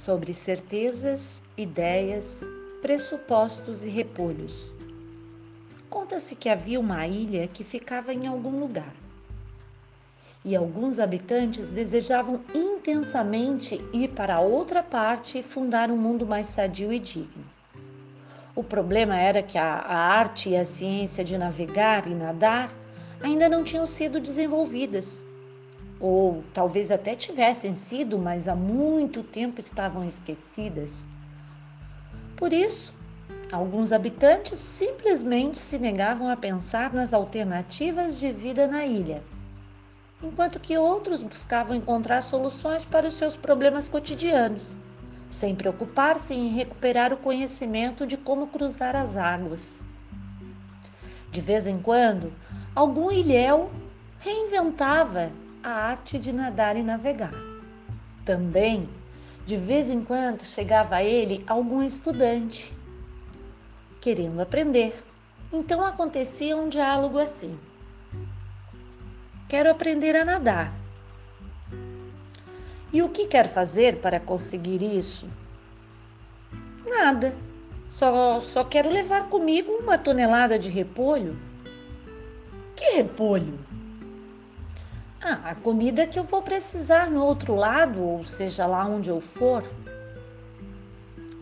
sobre certezas, ideias, pressupostos e repolhos. Conta-se que havia uma ilha que ficava em algum lugar. E alguns habitantes desejavam intensamente ir para outra parte e fundar um mundo mais sadio e digno. O problema era que a, a arte e a ciência de navegar e nadar ainda não tinham sido desenvolvidas ou talvez até tivessem sido, mas há muito tempo estavam esquecidas. Por isso, alguns habitantes simplesmente se negavam a pensar nas alternativas de vida na ilha, enquanto que outros buscavam encontrar soluções para os seus problemas cotidianos, sem preocupar-se em recuperar o conhecimento de como cruzar as águas. De vez em quando, algum ilhéu reinventava a arte de nadar e navegar. Também, de vez em quando, chegava a ele algum estudante querendo aprender. Então acontecia um diálogo assim: Quero aprender a nadar. E o que quer fazer para conseguir isso? Nada. Só, só quero levar comigo uma tonelada de repolho. Que repolho? Ah, a comida que eu vou precisar no outro lado, ou seja lá onde eu for.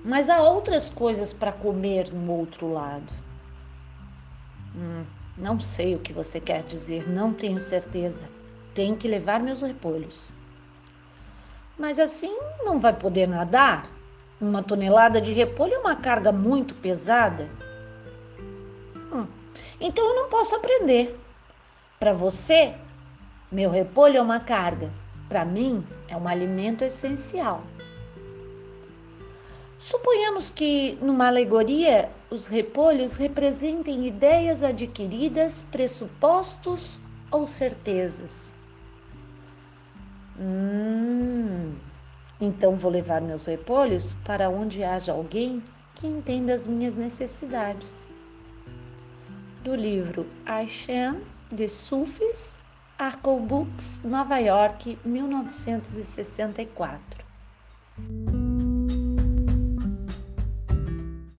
Mas há outras coisas para comer no outro lado. Hum, não sei o que você quer dizer, não tenho certeza. Tenho que levar meus repolhos. Mas assim não vai poder nadar? Uma tonelada de repolho é uma carga muito pesada. Hum, então eu não posso aprender. Para você, meu repolho é uma carga, para mim é um alimento essencial. Suponhamos que, numa alegoria, os repolhos representem ideias adquiridas, pressupostos ou certezas. Hum, então vou levar meus repolhos para onde haja alguém que entenda as minhas necessidades. Do livro Aishan, de Sufis, Arco Books, Nova York, 1964.